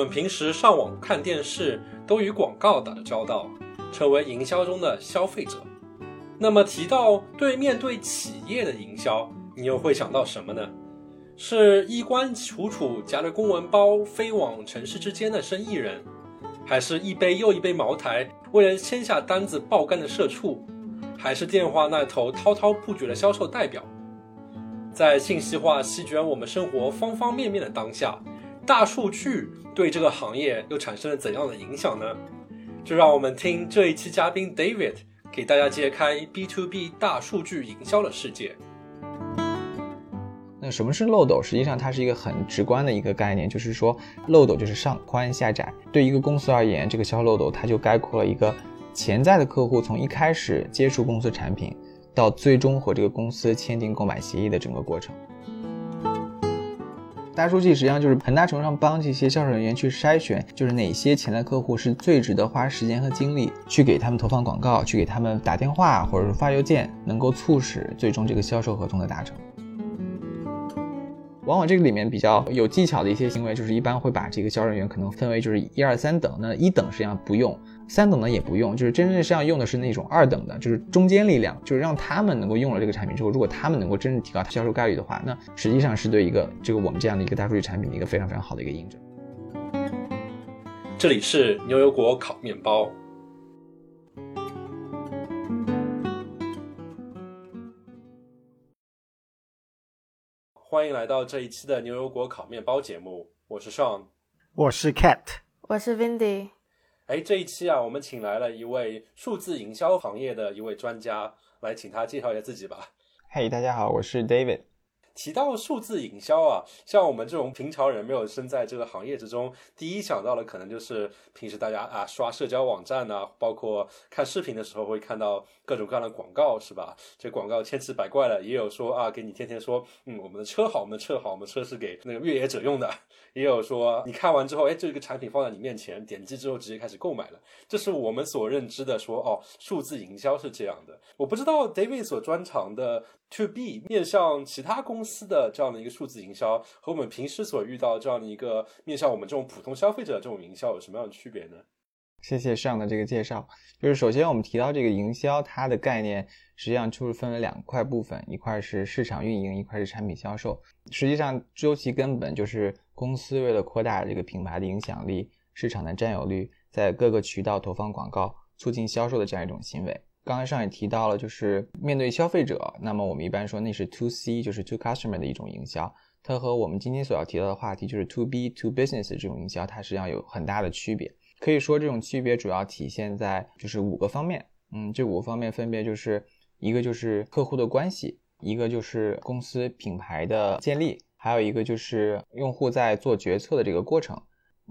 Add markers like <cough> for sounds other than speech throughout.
我们平时上网看电视都与广告打着交道，成为营销中的消费者。那么提到对面对企业的营销，你又会想到什么呢？是衣冠楚楚夹着公文包飞往城市之间的生意人，还是一杯又一杯茅台为了签下单子爆肝的社畜，还是电话那头滔滔不绝的销售代表？在信息化席卷我们生活方方面面的当下，大数据对这个行业又产生了怎样的影响呢？就让我们听这一期嘉宾 David 给大家揭开 B to B 大数据营销的世界。那什么是漏斗？实际上它是一个很直观的一个概念，就是说漏斗就是上宽下窄。对一个公司而言，这个销售漏斗它就概括了一个潜在的客户从一开始接触公司产品。到最终和这个公司签订购买协议的整个过程，大数据实际上就是很大程度上帮这些销售人员去筛选，就是哪些潜在客户是最值得花时间和精力去给他们投放广告，去给他们打电话或者是发邮件，能够促使最终这个销售合同的达成。往往这个里面比较有技巧的一些行为，就是一般会把这个销售人员可能分为就是一二三等，那一等实际上不用。三等的也不用，就是真正实际上用的是那种二等的，就是中间力量，就是让他们能够用了这个产品之后，如果他们能够真正提高销售概率的话，那实际上是对一个这个我们这样的一个大数据产品的一个非常非常好的一个印证。这里是牛油果烤面包，欢迎来到这一期的牛油果烤面包节目，我是 Sean，我是 Cat，我是 Vindy。哎，这一期啊，我们请来了一位数字营销行业的一位专家，来请他介绍一下自己吧。嘿，大家好，我是 David。提到数字营销啊，像我们这种平常人没有身在这个行业之中，第一想到的可能就是平时大家啊刷社交网站呐，包括看视频的时候会看到各种各样的广告，是吧？这广告千奇百怪的，也有说啊给你天天说，嗯，我们的车好，我们的车好，我们车是给那个越野者用的，也有说你看完之后，哎，这个产品放在你面前，点击之后直接开始购买了，这是我们所认知的说哦，数字营销是这样的。我不知道 David 所专长的。To B 面向其他公司的这样的一个数字营销，和我们平时所遇到这样的一个面向我们这种普通消费者的这种营销有什么样的区别呢？谢谢上的这个介绍。就是首先我们提到这个营销，它的概念实际上就是分为两块部分，一块是市场运营，一块是产品销售。实际上究其根本，就是公司为了扩大这个品牌的影响力、市场的占有率，在各个渠道投放广告，促进销售的这样一种行为。刚才上也提到了，就是面对消费者，那么我们一般说那是 to C，就是 to customer 的一种营销。它和我们今天所要提到的话题，就是 to B to business 这种营销，它实际上有很大的区别。可以说这种区别主要体现在就是五个方面。嗯，这五个方面分别就是一个就是客户的关系，一个就是公司品牌的建立，还有一个就是用户在做决策的这个过程。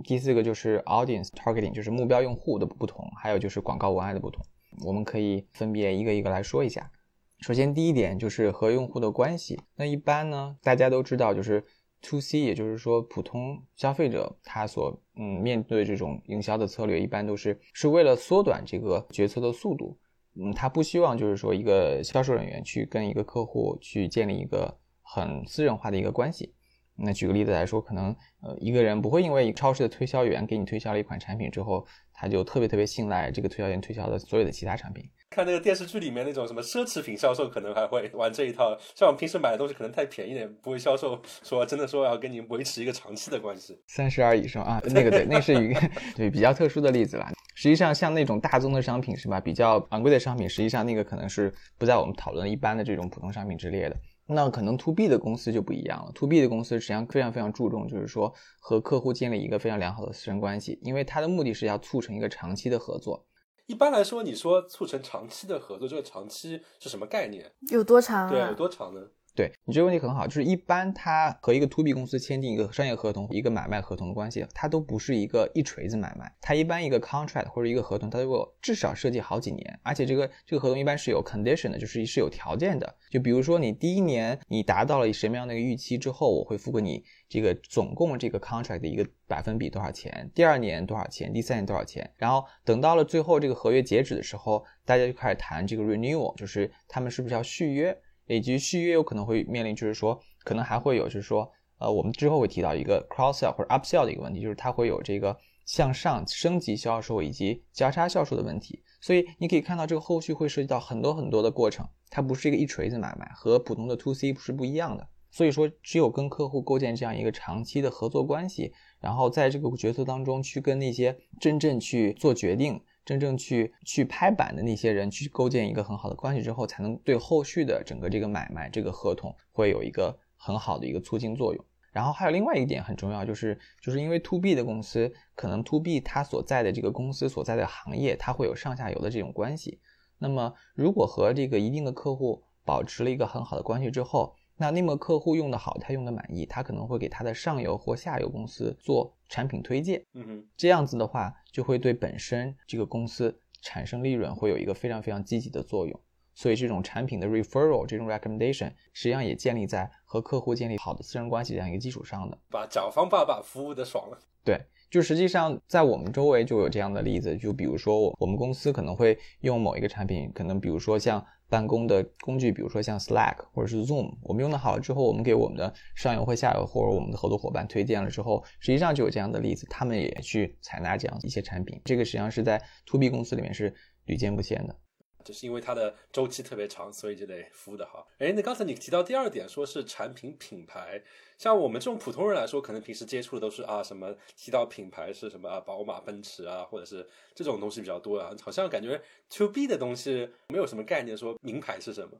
第四个就是 audience targeting，就是目标用户的不同，还有就是广告文案的不同。我们可以分别一个一个来说一下。首先，第一点就是和用户的关系。那一般呢，大家都知道，就是 to C，也就是说普通消费者他所嗯面对这种营销的策略，一般都是是为了缩短这个决策的速度。嗯，他不希望就是说一个销售人员去跟一个客户去建立一个很私人化的一个关系。那举个例子来说，可能呃一个人不会因为超市的推销员给你推销了一款产品之后。他就特别特别信赖这个推销员推销的所有的其他产品。看那个电视剧里面那种什么奢侈品销售，可能还会玩这一套。像我们平时买的东西可能太便宜点，不会销售说真的说要跟你维持一个长期的关系。三十而已是吧？啊，那个对，那是一个 <laughs> 对比较特殊的例子了。实际上，像那种大宗的商品是吧？比较昂贵的商品，实际上那个可能是不在我们讨论一般的这种普通商品之列的。那可能 to B 的公司就不一样了。to B 的公司实际上非常非常注重，就是说和客户建立一个非常良好的私人关系，因为它的目的是要促成一个长期的合作。一般来说，你说促成长期的合作，这个长期是什么概念？有多长？对，有多长呢？对你这个问题很好，就是一般他和一个 to B 公司签订一个商业合同、一个买卖合同的关系，它都不是一个一锤子买卖。它一般一个 contract 或者一个合同，它都至少设计好几年，而且这个这个合同一般是有 condition 的，就是是有条件的。就比如说你第一年你达到了什么样的一个预期之后，我会付给你这个总共这个 contract 的一个百分比多少钱，第二年多少钱，第三年多少钱，然后等到了最后这个合约截止的时候，大家就开始谈这个 renewal，就是他们是不是要续约。以及续约有可能会面临，就是说可能还会有，就是说，呃，我们之后会提到一个 cross sell 或者 up sell 的一个问题，就是它会有这个向上升级销售以及交叉销售的问题。所以你可以看到，这个后续会涉及到很多很多的过程，它不是一个一锤子买卖，和普通的 to C 是不一样的。所以说，只有跟客户构建这样一个长期的合作关系，然后在这个决策当中去跟那些真正去做决定、真正去去拍板的那些人去构建一个很好的关系之后，才能对后续的整个这个买卖、这个合同会有一个很好的一个促进作用。然后还有另外一点很重要，就是就是因为 to B 的公司，可能 to B 它所在的这个公司所在的行业，它会有上下游的这种关系。那么如果和这个一定的客户保持了一个很好的关系之后，那那么客户用的好，他用的满意，他可能会给他的上游或下游公司做产品推荐。嗯哼，这样子的话，就会对本身这个公司产生利润，会有一个非常非常积极的作用。所以这种产品的 referral，这种 recommendation，实际上也建立在和客户建立好的私人关系这样一个基础上的。把甲方爸爸服务的爽了。对，就实际上在我们周围就有这样的例子，就比如说我我们公司可能会用某一个产品，可能比如说像办公的工具，比如说像 Slack 或者是 Zoom，我们用的好了之后，我们给我们的上游或下游或者我们的合作伙伴推荐了之后，实际上就有这样的例子，他们也去采纳这样一些产品。这个实际上是在 To B 公司里面是屡见不鲜的。就是因为它的周期特别长，所以就得服务的好。哎，那刚才你提到第二点，说是产品品牌，像我们这种普通人来说，可能平时接触的都是啊什么提到品牌是什么啊，宝马、奔驰啊，或者是这种东西比较多啊。好像感觉 to B 的东西没有什么概念，说名牌是什么。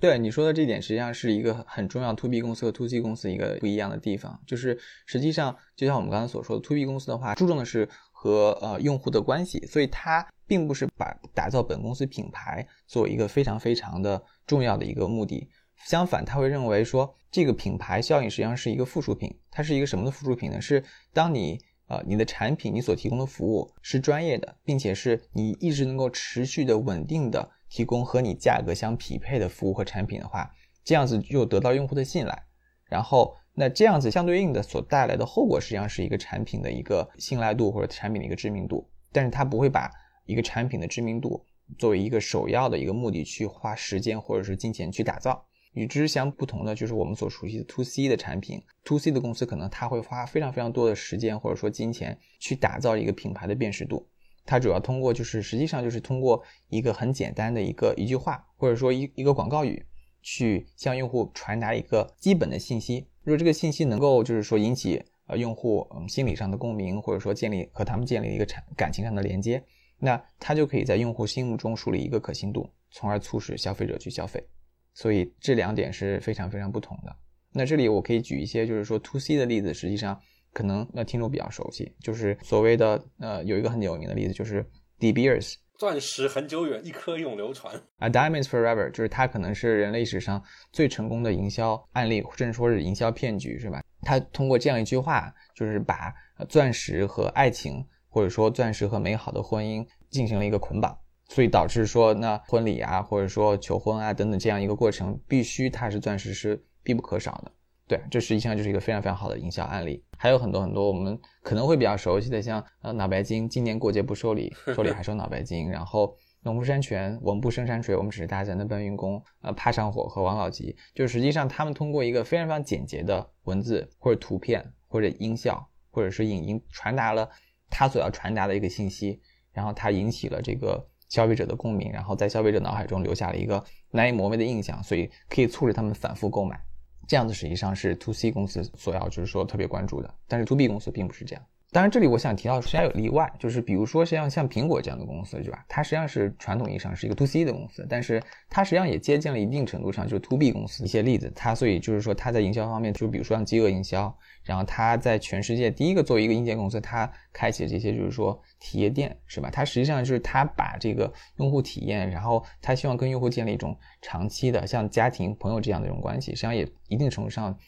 对你说的这点，实际上是一个很重要 to B 公司和 to C 公司一个不一样的地方，就是实际上就像我们刚才所说的，to B 公司的话，注重的是和呃用户的关系，所以它。并不是把打造本公司品牌作为一个非常非常的重要的一个目的，相反，他会认为说这个品牌效应实际上是一个附属品。它是一个什么的附属品呢？是当你呃你的产品你所提供的服务是专业的，并且是你一直能够持续的稳定的提供和你价格相匹配的服务和产品的话，这样子就得到用户的信赖。然后那这样子相对应的所带来的后果实际上是一个产品的一个信赖度或者产品的一个知名度，但是它不会把。一个产品的知名度作为一个首要的一个目的去花时间或者是金钱去打造，与之相不同的就是我们所熟悉的 to C 的产品，to C 的公司可能它会花非常非常多的时间或者说金钱去打造一个品牌的辨识度，它主要通过就是实际上就是通过一个很简单的一个一句话或者说一一个广告语去向用户传达一个基本的信息，如果这个信息能够就是说引起呃用户嗯心理上的共鸣或者说建立和他们建立一个产感情上的连接。那它就可以在用户心目中树立一个可信度，从而促使消费者去消费。所以这两点是非常非常不同的。那这里我可以举一些就是说 to C 的例子，实际上可能那听众比较熟悉，就是所谓的呃有一个很有名的例子，就是 De Beers，钻石很久远，一颗永流传啊，Diamonds Forever，就是它可能是人类史上最成功的营销案例，甚至说是营销骗局，是吧？它通过这样一句话，就是把钻石和爱情。或者说钻石和美好的婚姻进行了一个捆绑，所以导致说那婚礼啊，或者说求婚啊等等这样一个过程，必须它是钻石是必不可少的。对，这实际上就是一个非常非常好的营销案例。还有很多很多我们可能会比较熟悉的，像呃脑白金，今年过节不收礼，<laughs> 收礼还收脑白金。然后农夫山泉，我们不生山水，我们只是大自然的搬运工。呃，怕上火和王老吉，就实际上他们通过一个非常非常简洁的文字或者图片或者音效或者是影音传达了。他所要传达的一个信息，然后他引起了这个消费者的共鸣，然后在消费者脑海中留下了一个难以磨灭的印象，所以可以促使他们反复购买。这样子实际上是 to C 公司所要就是说特别关注的，但是 to B 公司并不是这样。当然，这里我想提到，实际上有例外，就是比如说像像苹果这样的公司，对吧？它实际上是传统意义上是一个 to C 的公司，但是它实际上也接近了一定程度上就是 to B 公司一些例子。它所以就是说它在营销方面，就比如说像饥饿营销，然后它在全世界第一个作为一个硬件公司，它开启这些就是说体验店，是吧？它实际上就是它把这个用户体验，然后它希望跟用户建立一种长期的像家庭朋友这样的一种关系，实际上也一定程度上。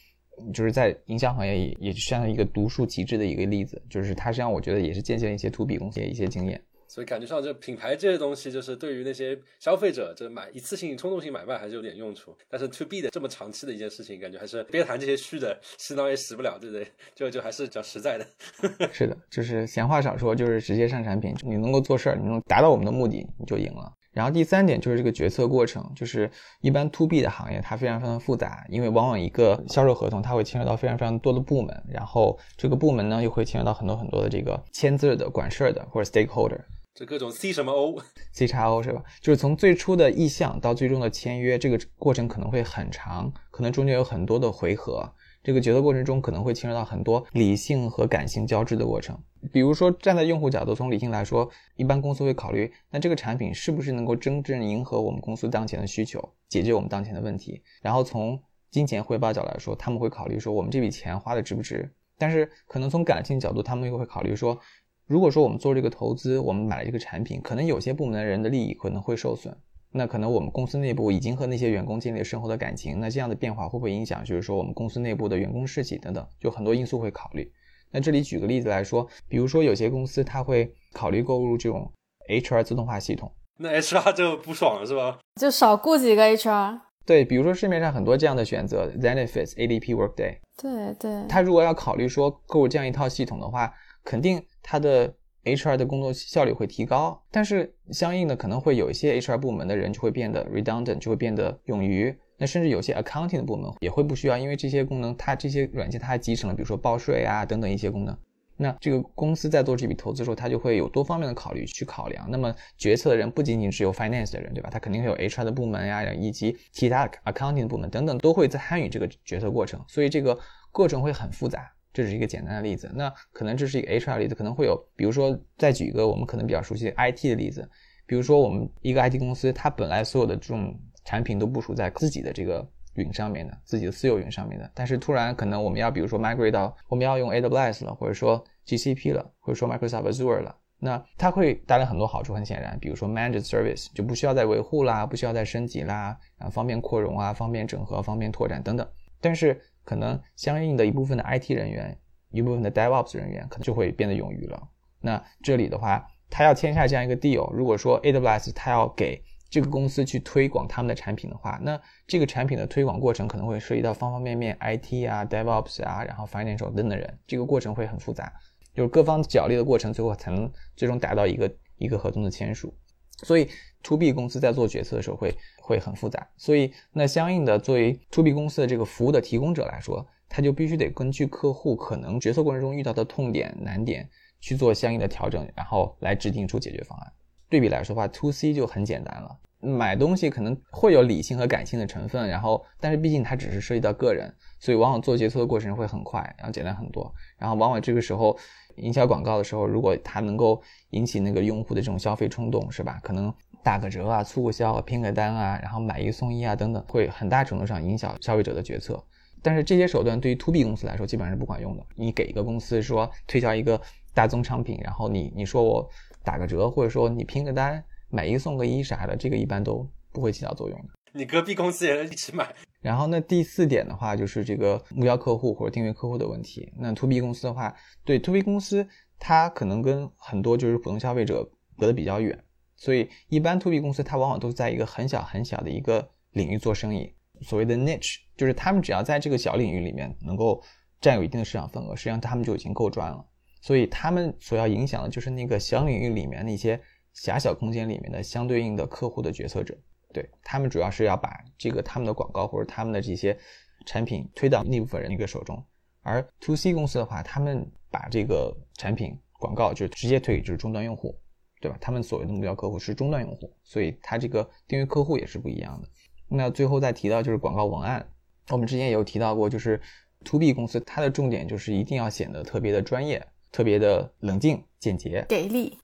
就是在营销行业也也像一个独树极致的一个例子，就是它实际上我觉得也是借鉴了一些 to B 公司的一些经验。所以感觉上，这品牌这些东西，就是对于那些消费者，这买一次性冲动性买卖还是有点用处。但是 to B 的这么长期的一件事情，感觉还是别谈这些虚的，洗脑也洗不了，对不对？就就还是讲实在的。<laughs> 是的，就是闲话少说，就是直接上产品，你能够做事儿，你能达到我们的目的，你就赢了。然后第三点就是这个决策过程，就是一般 to B 的行业它非常非常复杂，因为往往一个销售合同它会牵扯到非常非常多的部门，然后这个部门呢又会牵扯到很多很多的这个签字的、管事儿的或者 stakeholder。这各种 C 什么 O，C 叉 O 是吧？就是从最初的意向到最终的签约，这个过程可能会很长，可能中间有很多的回合。这个决策过程中可能会牵扯到很多理性和感性交织的过程。比如说，站在用户角度，从理性来说，一般公司会考虑，那这个产品是不是能够真正迎合我们公司当前的需求，解决我们当前的问题。然后从金钱回报角来说，他们会考虑说，我们这笔钱花的值不值。但是可能从感性角度，他们又会考虑说。如果说我们做这个投资，我们买了这个产品，可能有些部门的人的利益可能会受损，那可能我们公司内部已经和那些员工建立了深厚的感情，那这样的变化会不会影响，就是说我们公司内部的员工士气等等，就很多因素会考虑。那这里举个例子来说，比如说有些公司它会考虑购入这种 HR 自动化系统，那 HR 就不爽了是吧？就少雇几个 HR。对，比如说市面上很多这样的选择，Zenefits、ADP、Workday，对对，他如果要考虑说购入这样一套系统的话，肯定。他的 HR 的工作效率会提高，但是相应的可能会有一些 HR 部门的人就会变得 redundant，就会变得冗余。那甚至有些 accounting 的部门也会不需要，因为这些功能它这些软件它还集成了，比如说报税啊等等一些功能。那这个公司在做这笔投资的时候，它就会有多方面的考虑去考量。那么决策的人不仅仅只有 finance 的人，对吧？他肯定会有 HR 的部门呀，以及其他 accounting 的部门等等都会在参与这个决策过程，所以这个过程会很复杂。这是一个简单的例子，那可能这是一个 HR 例子，可能会有，比如说再举一个我们可能比较熟悉的 IT 的例子，比如说我们一个 IT 公司，它本来所有的这种产品都部署在自己的这个云上面的，自己的私有云上面的，但是突然可能我们要比如说 migrate 到我们要用 AWS 了，或者说 GCP 了，或者说 Microsoft Azure 了，那它会带来很多好处，很显然，比如说 managed service 就不需要再维护啦，不需要再升级啦，啊方便扩容啊，方便整合，方便拓展等等，但是。可能相应的一部分的 IT 人员，一部分的 DevOps 人员可能就会变得冗余了。那这里的话，他要签下这样一个 deal，如果说 AWS 他要给这个公司去推广他们的产品的话，那这个产品的推广过程可能会涉及到方方面面 IT 啊、DevOps 啊，然后 Financial 等等人，这个过程会很复杂，就是各方角力的过程，最后才能最终达到一个一个合同的签署。所以，to B 公司在做决策的时候会会很复杂。所以，那相应的，作为 to B 公司的这个服务的提供者来说，他就必须得根据客户可能决策过程中遇到的痛点、难点去做相应的调整，然后来制定出解决方案。对比来说的话，to C 就很简单了。买东西可能会有理性和感性的成分，然后，但是毕竟它只是涉及到个人，所以往往做决策的过程会很快，然后简单很多。然后，往往这个时候。营销广告的时候，如果它能够引起那个用户的这种消费冲动，是吧？可能打个折啊、促个销啊、拼个单啊，然后买一送一啊等等，会很大程度上影响消费者的决策。但是这些手段对于 to B 公司来说基本上是不管用的。你给一个公司说推销一个大宗商品，然后你你说我打个折，或者说你拼个单买一送个一啥的，这个一般都不会起到作用的。你隔壁公司也一起买。然后那第四点的话，就是这个目标客户或者订阅客户的问题。那 to B 公司的话，对 to B 公司，它可能跟很多就是普通消费者隔得比较远，所以一般 to B 公司它往往都在一个很小很小的一个领域做生意。所谓的 niche，就是他们只要在这个小领域里面能够占有一定的市场份额，实际上他们就已经够赚了。所以他们所要影响的就是那个小领域里面那些狭小空间里面的相对应的客户的决策者。对他们主要是要把这个他们的广告或者他们的这些产品推到那部分人一个手中，而 to C 公司的话，他们把这个产品广告就直接推给就是终端用户，对吧？他们所谓的目标客户是终端用户，所以他这个订阅客户也是不一样的。那最后再提到就是广告文案，我们之前也有提到过，就是 to B 公司它的重点就是一定要显得特别的专业，特别的冷静简洁，给力，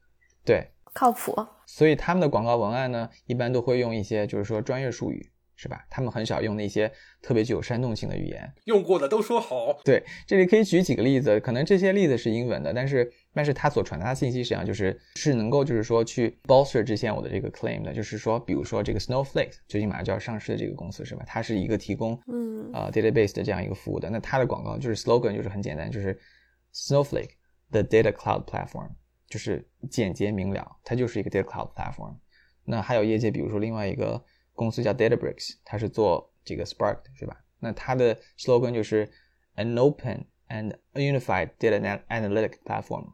对。靠谱，所以他们的广告文案呢，一般都会用一些就是说专业术语，是吧？他们很少用那些特别具有煽动性的语言。用过的都说好。对，这里可以举几个例子，可能这些例子是英文的，但是但是它所传达的信息实际上就是是能够就是说去 bolster 之前我的这个 claim 的，就是说，比如说这个 Snowflake 最近马上就要上市的这个公司，是吧？它是一个提供嗯啊 database 的这样一个服务的，那它的广告就是 slogan 就是很简单，就是 Snowflake the data cloud platform。就是简洁明了，它就是一个 data cloud platform。那还有业界，比如说另外一个公司叫 DataBricks，它是做这个 Spark 的是吧？那它的 slogan 就是 an open and unified data analytic platform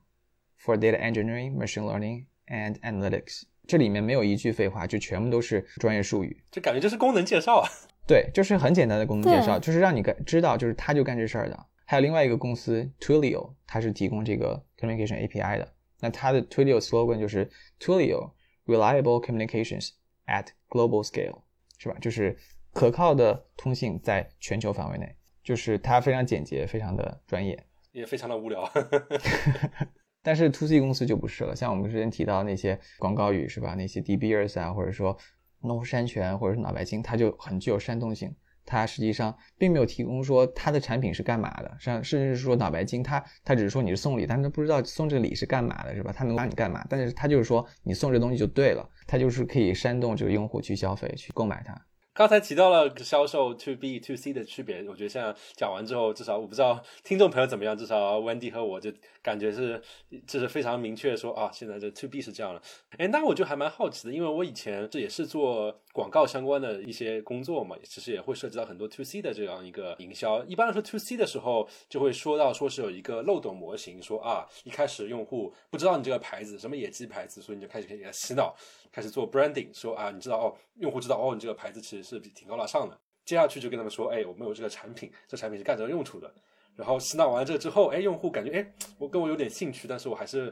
for data engineering, machine learning and analytics。这里面没有一句废话，就全部都是专业术语，就感觉就是功能介绍啊。对，就是很简单的功能介绍，就是让你干知道，就是他就干这事儿的。还有另外一个公司 Twilio，它是提供这个 communication API 的。那它的 Twilio slogan 就是 Twilio reliable communications at global scale，是吧？就是可靠的通信在全球范围内。就是它非常简洁，非常的专业，也非常的无聊。<laughs> <laughs> 但是 To C 公司就不是了，像我们之前提到那些广告语是吧？那些 De Beers 啊，或者说农夫山泉，或者是脑白金，它就很具有煽动性。它实际上并没有提供说它的产品是干嘛的，甚甚至是说脑白金，它它只是说你是送礼，但是不知道送这个礼是干嘛的，是吧？它能帮你干嘛？但是它就是说你送这东西就对了，它就是可以煽动这个用户去消费、去购买它。刚才提到了销售 to B to C 的区别，我觉得现在讲完之后，至少我不知道听众朋友怎么样，至少 Wendy 和我就感觉是，这是非常明确说啊，现在这 to B 是这样的。哎，那我就还蛮好奇的，因为我以前这也是做广告相关的一些工作嘛，其实也会涉及到很多 to C 的这样一个营销。一般来说 to C 的时候，就会说到说是有一个漏斗模型，说啊，一开始用户不知道你这个牌子什么野鸡牌子，所以你就开始给他洗脑。开始做 branding，说啊，你知道哦，用户知道哦，你这个牌子其实是挺高大上的。接下去就跟他们说，哎，我们有这个产品，这产品是干这个用处的。然后洗脑完了这个之后，哎，用户感觉哎，我跟我有点兴趣，但是我还是。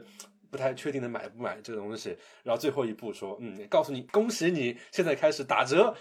不太确定能买不买这个东西，然后最后一步说，嗯，告诉你，恭喜你现在开始打折，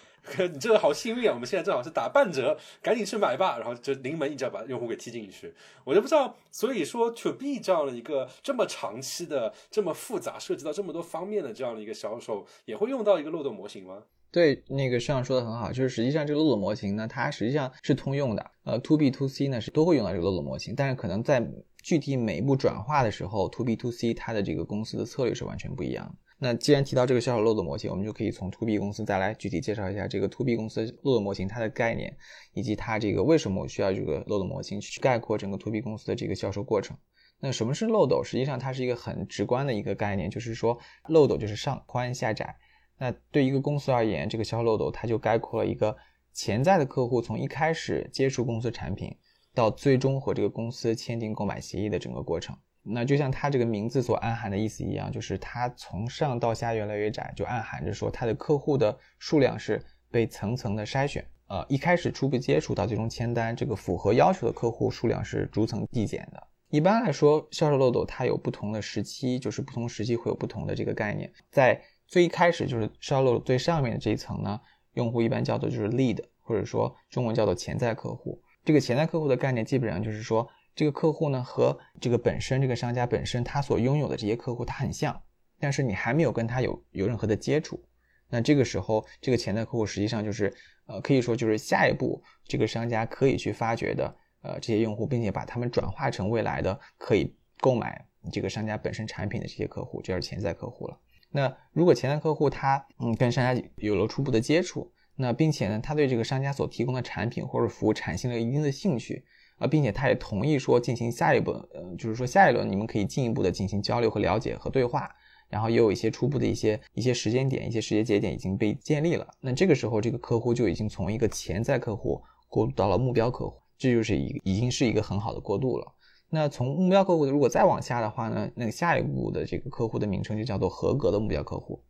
你这个好幸运啊！我们现在正好是打半折，赶紧去买吧。然后就临门一脚把用户给踢进去。我就不知道，所以说 to B 这样的一个这么长期的、这么复杂、涉及到这么多方面的这样的一个销售，也会用到一个漏斗模型吗？对，那个上说的很好，就是实际上这个漏斗模型呢，它实际上是通用的。呃，to B to C 呢是都会用到这个漏斗模型，但是可能在具体每一步转化的时候，to B to C 它的这个公司的策略是完全不一样的。那既然提到这个销售漏斗模型，我们就可以从 to B 公司再来具体介绍一下这个 to B 公司漏斗模型它的概念，以及它这个为什么我需要这个漏斗模型去概括整个 to B 公司的这个销售过程。那什么是漏斗？实际上它是一个很直观的一个概念，就是说漏斗就是上宽下窄。那对一个公司而言，这个销售漏斗它就概括了一个潜在的客户从一开始接触公司产品，到最终和这个公司签订购买协议的整个过程。那就像它这个名字所暗含的意思一样，就是它从上到下越来越窄，就暗含着说它的客户的数量是被层层的筛选。呃，一开始初步接触到最终签单，这个符合要求的客户数量是逐层递减的。一般来说，销售漏斗它有不同的时期，就是不同时期会有不同的这个概念，在。最一开始就是销售最上面的这一层呢，用户一般叫做就是 lead，或者说中文叫做潜在客户。这个潜在客户的概念基本上就是说，这个客户呢和这个本身这个商家本身他所拥有的这些客户他很像，但是你还没有跟他有有任何的接触。那这个时候，这个潜在客户实际上就是呃可以说就是下一步这个商家可以去发掘的呃这些用户，并且把他们转化成未来的可以购买这个商家本身产品的这些客户，这是潜在客户了。那如果潜在客户他嗯跟商家有了初步的接触，那并且呢他对这个商家所提供的产品或者服务产生了一定的兴趣啊，并且他也同意说进行下一步，呃就是说下一轮你们可以进一步的进行交流和了解和对话，然后也有一些初步的一些一些时间点、一些时间节点已经被建立了，那这个时候这个客户就已经从一个潜在客户过渡到了目标客户，这就是一已经是一个很好的过渡了。那从目标客户如果再往下的话呢，那下一步的这个客户的名称就叫做合格的目标客户。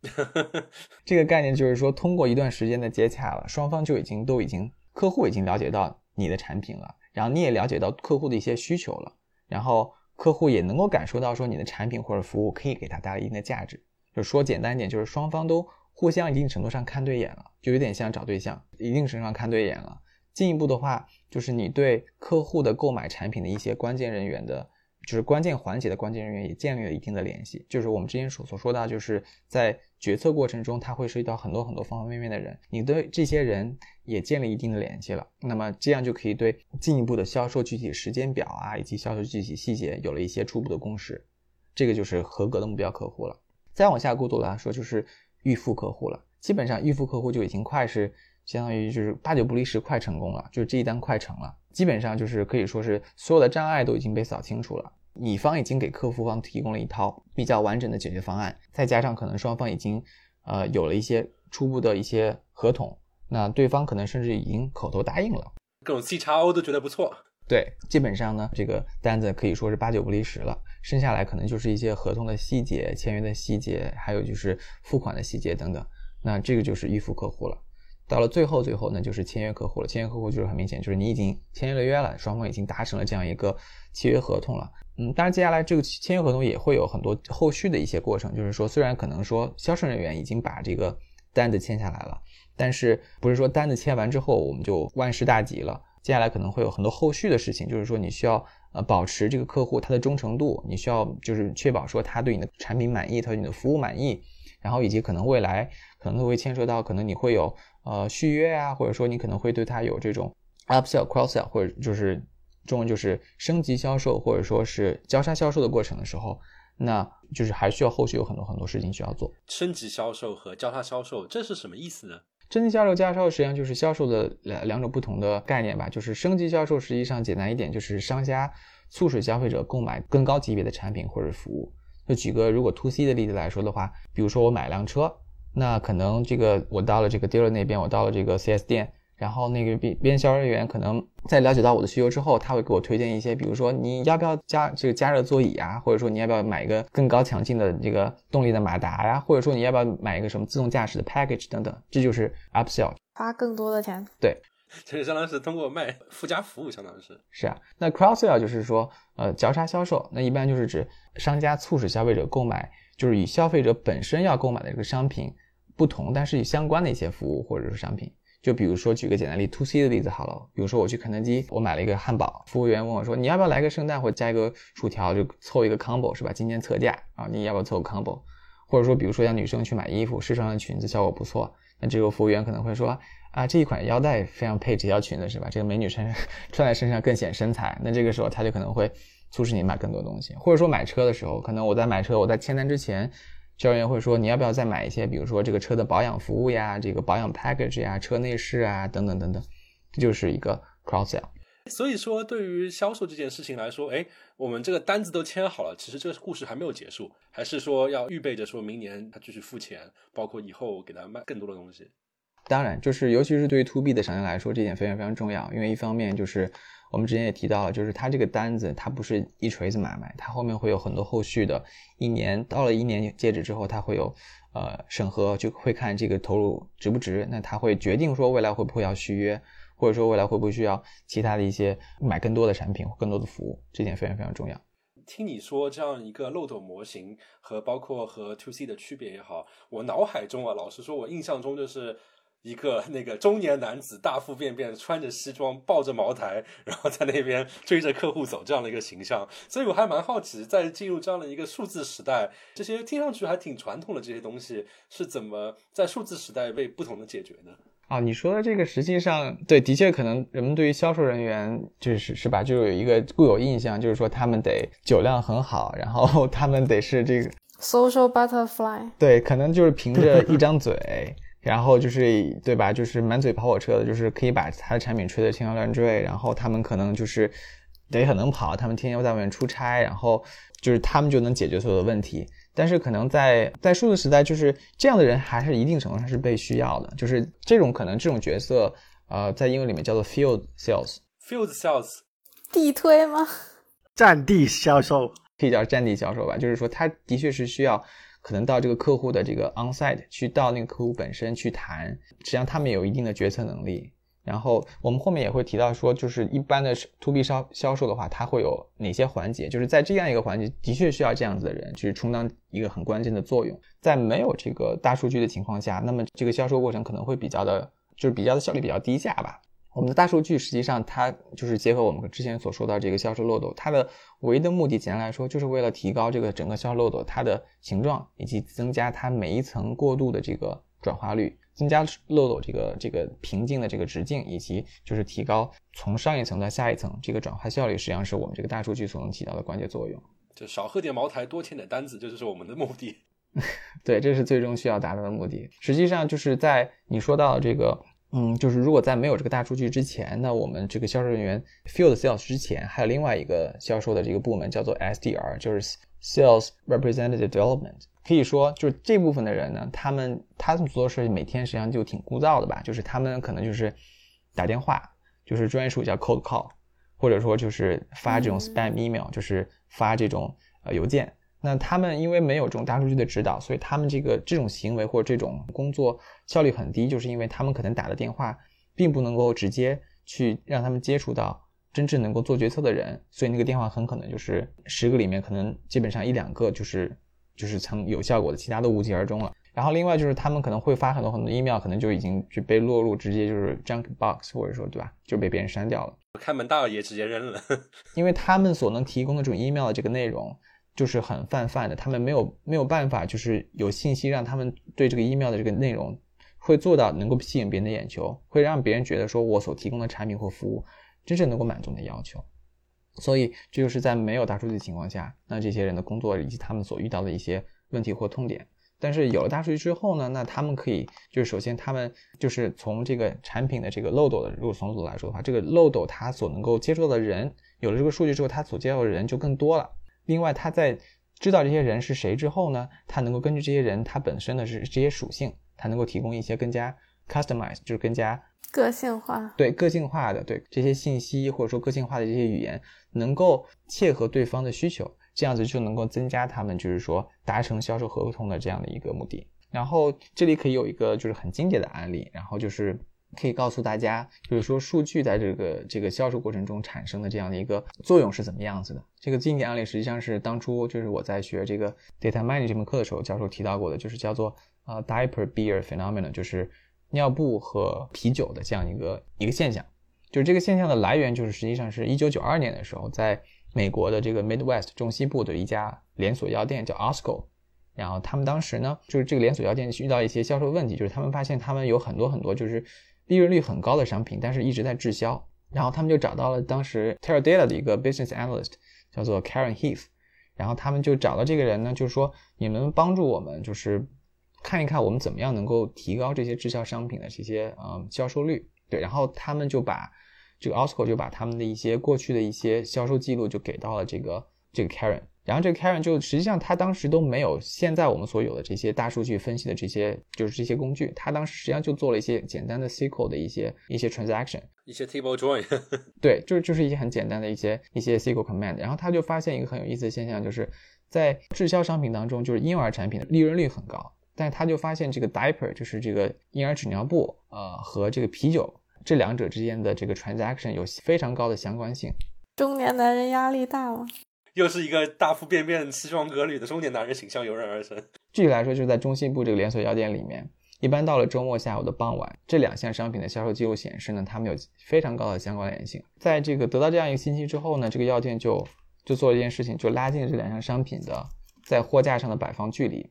<laughs> 这个概念就是说，通过一段时间的接洽了，双方就已经都已经客户已经了解到你的产品了，然后你也了解到客户的一些需求了，然后客户也能够感受到说你的产品或者服务可以给他带来一定的价值。就说简单一点，就是双方都互相一定程度上看对眼了，就有点像找对象，一定程度上看对眼了。进一步的话，就是你对客户的购买产品的一些关键人员的，就是关键环节的关键人员也建立了一定的联系。就是我们之前所所说到，就是在决策过程中，它会涉及到很多很多方方面面的人，你对这些人也建立一定的联系了。那么这样就可以对进一步的销售具体时间表啊，以及销售具体细节有了一些初步的共识。这个就是合格的目标客户了。再往下过渡来说，就是预付客户了。基本上预付客户就已经快是。相当于就是八九不离十，快成功了，就是这一单快成了，基本上就是可以说是所有的障碍都已经被扫清楚了，乙方已经给客户方提供了一套比较完整的解决方案，再加上可能双方已经呃有了一些初步的一些合同，那对方可能甚至已经口头答应了，各种 C 叉 O 都觉得不错，对，基本上呢这个单子可以说是八九不离十了，剩下来可能就是一些合同的细节、签约的细节，还有就是付款的细节等等。那这个就是预付客户了。到了最后，最后呢就是签约客户了。签约客户就是很明显，就是你已经签约了约了，双方已经达成了这样一个契约合同了。嗯，当然接下来这个签约合同也会有很多后续的一些过程，就是说虽然可能说销售人员已经把这个单子签下来了，但是不是说单子签完之后我们就万事大吉了？接下来可能会有很多后续的事情，就是说你需要呃保持这个客户他的忠诚度，你需要就是确保说他对你的产品满意，他对你的服务满意，然后以及可能未来可能会牵涉到可能你会有呃续约啊，或者说你可能会对它有这种 upsell、cross sell，或者就是中文就是升级销售或者说是交叉销售的过程的时候，那就是还需要后续有很多很多事情需要做。升级销售和交叉销售这是什么意思呢？升级销售、交叉销售实际上就是销售的两两种不同的概念吧。就是升级销售实际上简单一点，就是商家促使消费者购买更高级别的产品或者服务。就举个如果 to C 的例子来说的话，比如说我买辆车，那可能这个我到了这个 dealer 那边，我到了这个 4S 店。然后那个边边销售人员可能在了解到我的需求之后，他会给我推荐一些，比如说你要不要加这个加热座椅啊，或者说你要不要买一个更高强劲的这个动力的马达呀，或者说你要不要买一个什么自动驾驶的 package 等等，这就是 upsell，花更多的钱。对，这相当于是通过卖附加服务，相当于是是啊。那 cross sell 就是说呃交叉销售，那一般就是指商家促使消费者购买，就是以消费者本身要购买的这个商品不同，但是与相关的一些服务或者是商品。就比如说，举个简单例，to C 的例子好了。比如说我去肯德基，我买了一个汉堡，服务员问我说：“你要不要来个圣诞或加一个薯条，就凑一个 combo 是吧？今天特价啊，你要不要凑个 combo？” 或者说，比如说让女生去买衣服，试穿的裙子效果不错，那这个服务员可能会说：“啊，这一款腰带非常配这条裙子是吧？这个美女穿穿在身上更显身材。”那这个时候他就可能会促使你买更多东西。或者说买车的时候，可能我在买车，我在签单之前。销售员会说：“你要不要再买一些，比如说这个车的保养服务呀，这个保养 package 呀，车内饰啊，等等等等。”这就是一个 cross sell。所以说，对于销售这件事情来说，哎，我们这个单子都签好了，其实这个故事还没有结束，还是说要预备着说明年他继续付钱，包括以后给他卖更多的东西。当然，就是尤其是对于 to B 的商家来说，这点非常非常重要，因为一方面就是。我们之前也提到了，就是他这个单子，它不是一锤子买卖，它后面会有很多后续的。一年到了一年截止之后，它会有呃审核，就会看这个投入值不值。那他会决定说未来会不会要续约，或者说未来会不会需要其他的一些买更多的产品或更多的服务，这点非常非常重要。听你说这样一个漏斗模型和包括和 to C 的区别也好，我脑海中啊，老实说，我印象中就是。一个那个中年男子大腹便便穿着西装抱着茅台，然后在那边追着客户走这样的一个形象，所以我还蛮好奇，在进入这样的一个数字时代，这些听上去还挺传统的这些东西是怎么在数字时代被不同的解决呢？啊，你说的这个实际上对，的确可能人们对于销售人员就是是吧，就有一个固有印象，就是说他们得酒量很好，然后他们得是这个 social butterfly，对，可能就是凭着一张嘴。然后就是对吧？就是满嘴跑火车的，就是可以把他的产品吹得天花乱坠。然后他们可能就是得很能跑，他们天天在外面出差，然后就是他们就能解决所有的问题。但是可能在在数字时代，就是这样的人还是一定程度上是被需要的。就是这种可能这种角色，呃，在英文里面叫做 field sales，field sales，<laughs> 地推吗？战地销售可以叫战地销售吧。就是说，他的确是需要。可能到这个客户的这个 onsite 去到那个客户本身去谈，实际上他们有一定的决策能力。然后我们后面也会提到说，就是一般的 to B 销销售的话，它会有哪些环节？就是在这样一个环节，的确需要这样子的人去充当一个很关键的作用。在没有这个大数据的情况下，那么这个销售过程可能会比较的，就是比较的效率比较低下吧。我们的大数据实际上，它就是结合我们之前所说到这个销售漏斗，它的唯一的目的，简单来说，就是为了提高这个整个销售漏斗它的形状，以及增加它每一层过渡的这个转化率，增加漏斗这个这个瓶颈的这个直径，以及就是提高从上一层到下一层这个转化效率，实际上是我们这个大数据所能起到的关键作用。就少喝点茅台，多签点单子，这就是我们的目的。<laughs> 对，这是最终需要达到的目的。实际上就是在你说到这个。嗯，就是如果在没有这个大数据之前，那我们这个销售人员 field sales 之前，还有另外一个销售的这个部门叫做 SDR，就是 Sales Representative Development。可以说，就是这部分的人呢，他们他们做的事每天实际上就挺枯燥的吧？就是他们可能就是打电话，就是专业术语叫 cold call，或者说就是发这种 spam email，就是发这种呃邮件。那他们因为没有这种大数据的指导，所以他们这个这种行为或者这种工作效率很低，就是因为他们可能打的电话并不能够直接去让他们接触到真正能够做决策的人，所以那个电话很可能就是十个里面可能基本上一两个就是就是曾有效果的，其他都无疾而终了。然后另外就是他们可能会发很多很多 email，可能就已经就被落入直接就是 junk box，或者说对吧，就被别人删掉了。开门道也直接扔了。<laughs> 因为他们所能提供的这种 email 的这个内容就是很泛泛的，他们没有没有办法就是有信息让他们对这个 email 的这个内容会做到能够吸引别人的眼球，会让别人觉得说我所提供的产品或服务真正能够满足你的要求。所以这就是在没有大数据的情况下，那这些人的工作以及他们所遇到的一些问题或痛点。但是有了大数据之后呢，那他们可以就是首先他们就是从这个产品的这个漏斗的如果从组来说的话，这个漏斗它所能够接触到的人有了这个数据之后，它所接触的人就更多了。另外，他在知道这些人是谁之后呢，他能够根据这些人他本身的是这些属性，他能够提供一些更加 customized，就是更加个性化。对个性化的对这些信息或者说个性化的这些语言，能够切合对方的需求。这样子就能够增加他们就是说达成销售合同的这样的一个目的。然后这里可以有一个就是很经典的案例，然后就是可以告诉大家，就是说数据在这个这个销售过程中产生的这样的一个作用是怎么样子的。这个经典案例实际上是当初就是我在学这个 data mining 这门课的时候，教授提到过的，就是叫做呃 diaper beer phenomenon，就是尿布和啤酒的这样一个一个现象。就是这个现象的来源，就是实际上是一九九二年的时候在。美国的这个 Midwest 中西部的一家连锁药店叫 Osco，然后他们当时呢，就是这个连锁药店遇到一些销售问题，就是他们发现他们有很多很多就是利润率很高的商品，但是一直在滞销。然后他们就找到了当时 Teradata 的一个 business analyst，叫做 Karen Heath，然后他们就找到这个人呢，就是说你们帮助我们，就是看一看我们怎么样能够提高这些滞销商品的这些呃销售率。对，然后他们就把。这个 Osco 就把他们的一些过去的一些销售记录就给到了这个这个 Karen，然后这个 Karen 就实际上他当时都没有现在我们所有的这些大数据分析的这些就是这些工具，他当时实际上就做了一些简单的 SQL 的一些一些 transaction，一些 table join，<laughs> 对，就是就是一些很简单的一些一些 SQL command，然后他就发现一个很有意思的现象，就是在滞销商品当中，就是婴儿产品的利润率很高，但是他就发现这个 diaper 就是这个婴儿纸尿布，呃和这个啤酒。这两者之间的这个 transaction 有非常高的相关性。中年男人压力大吗？又是一个大腹便便、西装革履的中年男人形象油然而生。具体来说，就是在中西部这个连锁药店里面，一般到了周末下午的傍晚，这两项商品的销售记录显示呢，它们有非常高的相关联性。在这个得到这样一个信息之后呢，这个药店就就做了一件事情，就拉近了这两项商品的在货架上的摆放距离，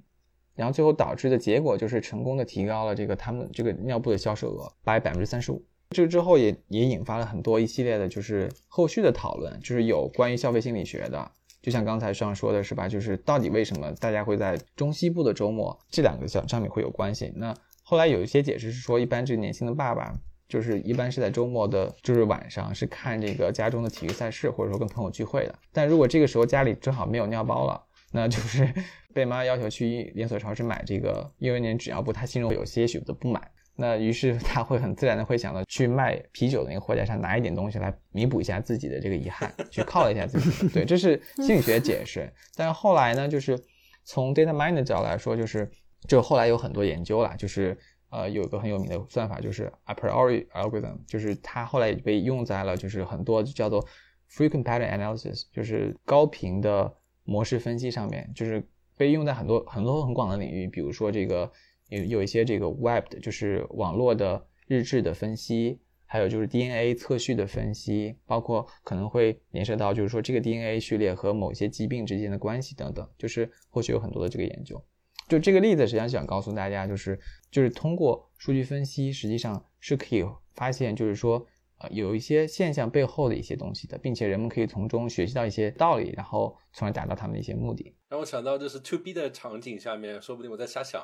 然后最后导致的结果就是成功的提高了这个他们这个尿布的销售额百百分之三十五。这之后也也引发了很多一系列的，就是后续的讨论，就是有关于消费心理学的，就像刚才上说的是吧？就是到底为什么大家会在中西部的周末这两个小商品会有关系？那后来有一些解释是说，一般这个年轻的爸爸，就是一般是在周末的，就是晚上是看这个家中的体育赛事，或者说跟朋友聚会的。但如果这个时候家里正好没有尿包了，那就是 <laughs> 被妈要求去连锁超市买这个幼儿年纸尿布，他心中有些许的不满。那于是他会很自然的会想到去卖啤酒的那个货架上拿一点东西来弥补一下自己的这个遗憾，去犒劳一下自己。对，这是心理学解释。但是后来呢，就是从 data mining 的角度来说，就是就后来有很多研究了，就是呃有一个很有名的算法，就是 a priori algorithm，就是它后来也被用在了就是很多叫做 frequent pattern analysis，就是高频的模式分析上面，就是被用在很多很多很广的领域，比如说这个。有有一些这个 web 的，就是网络的日志的分析，还有就是 DNA 测序的分析，包括可能会联涉到，就是说这个 DNA 序列和某些疾病之间的关系等等，就是后续有很多的这个研究。就这个例子，实际上想告诉大家，就是就是通过数据分析，实际上是可以发现，就是说呃有一些现象背后的一些东西的，并且人们可以从中学习到一些道理，然后从而达到他们的一些目的。让我想到就是 to B 的场景下面，说不定我在瞎想，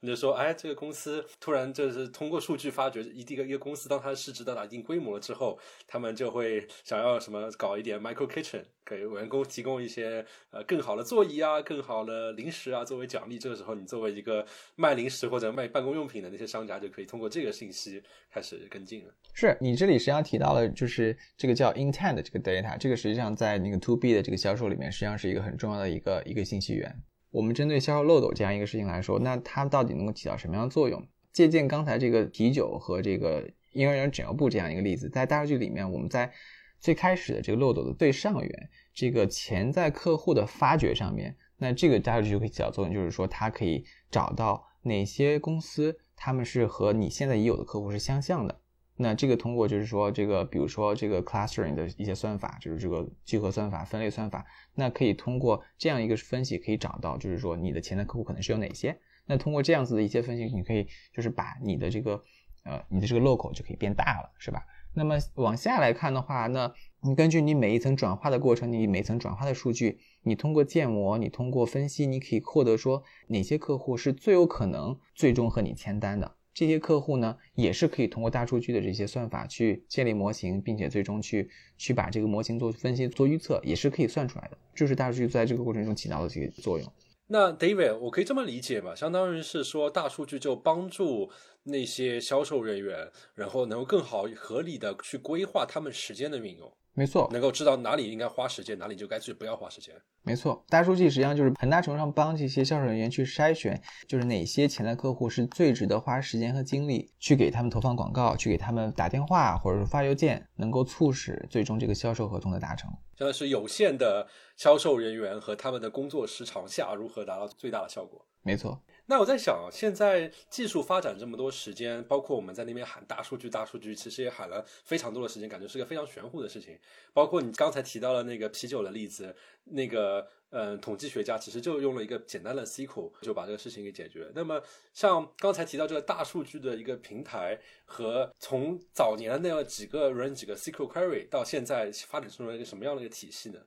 你就说，哎，这个公司突然就是通过数据发掘，一个一个公司当它的市值到达一定规模了之后，他们就会想要什么搞一点 micro kitchen，给员工提供一些呃更好的座椅啊、更好的零食啊作为奖励。这个时候，你作为一个卖零食或者卖办公用品的那些商家，就可以通过这个信息开始跟进了。是你这里实际上提到了，就是这个叫 intent 的这个 data，这个实际上在那个 to B 的这个销售里面，实际上样是一个很重要的一个一个信息源。我们针对销售漏斗这样一个事情来说，那它到底能够起到什么样的作用？借鉴刚才这个啤酒和这个婴儿园整药部这样一个例子，在大数据里面，我们在最开始的这个漏斗的最上缘，这个潜在客户的发掘上面，那这个大数据就可以起到作用，就是说它可以找到哪些公司，他们是和你现在已有的客户是相像的。那这个通过就是说，这个比如说这个 clustering 的一些算法，就是这个聚合算法、分类算法，那可以通过这样一个分析，可以找到就是说你的潜在客户可能是有哪些。那通过这样子的一些分析，你可以就是把你的这个呃你的这个漏口就可以变大了，是吧？那么往下来看的话，那你根据你每一层转化的过程，你每层转化的数据，你通过建模，你通过分析，你可以获得说哪些客户是最有可能最终和你签单的。这些客户呢，也是可以通过大数据的这些算法去建立模型，并且最终去去把这个模型做分析、做预测，也是可以算出来的。就是大数据在这个过程中起到的这个作用。那 David，我可以这么理解吧？相当于是说，大数据就帮助那些销售人员，然后能够更好、合理的去规划他们时间的运用。没错，能够知道哪里应该花时间，哪里就该去不要花时间。没错，大数据实际上就是很大程度上帮这些销售人员去筛选，就是哪些潜在客户是最值得花时间和精力去给他们投放广告，去给他们打电话或者是发邮件，能够促使最终这个销售合同的达成。现在是有限的销售人员和他们的工作时长下，如何达到最大的效果？没错。那我在想，现在技术发展这么多时间，包括我们在那边喊大数据、大数据，其实也喊了非常多的时间，感觉是个非常玄乎的事情。包括你刚才提到了那个啤酒的例子，那个嗯，统计学家其实就用了一个简单的 SQL 就把这个事情给解决。那么像刚才提到这个大数据的一个平台，和从早年的那样几个 run 几个 SQL query 到现在发展出了一个什么样的一个体系呢？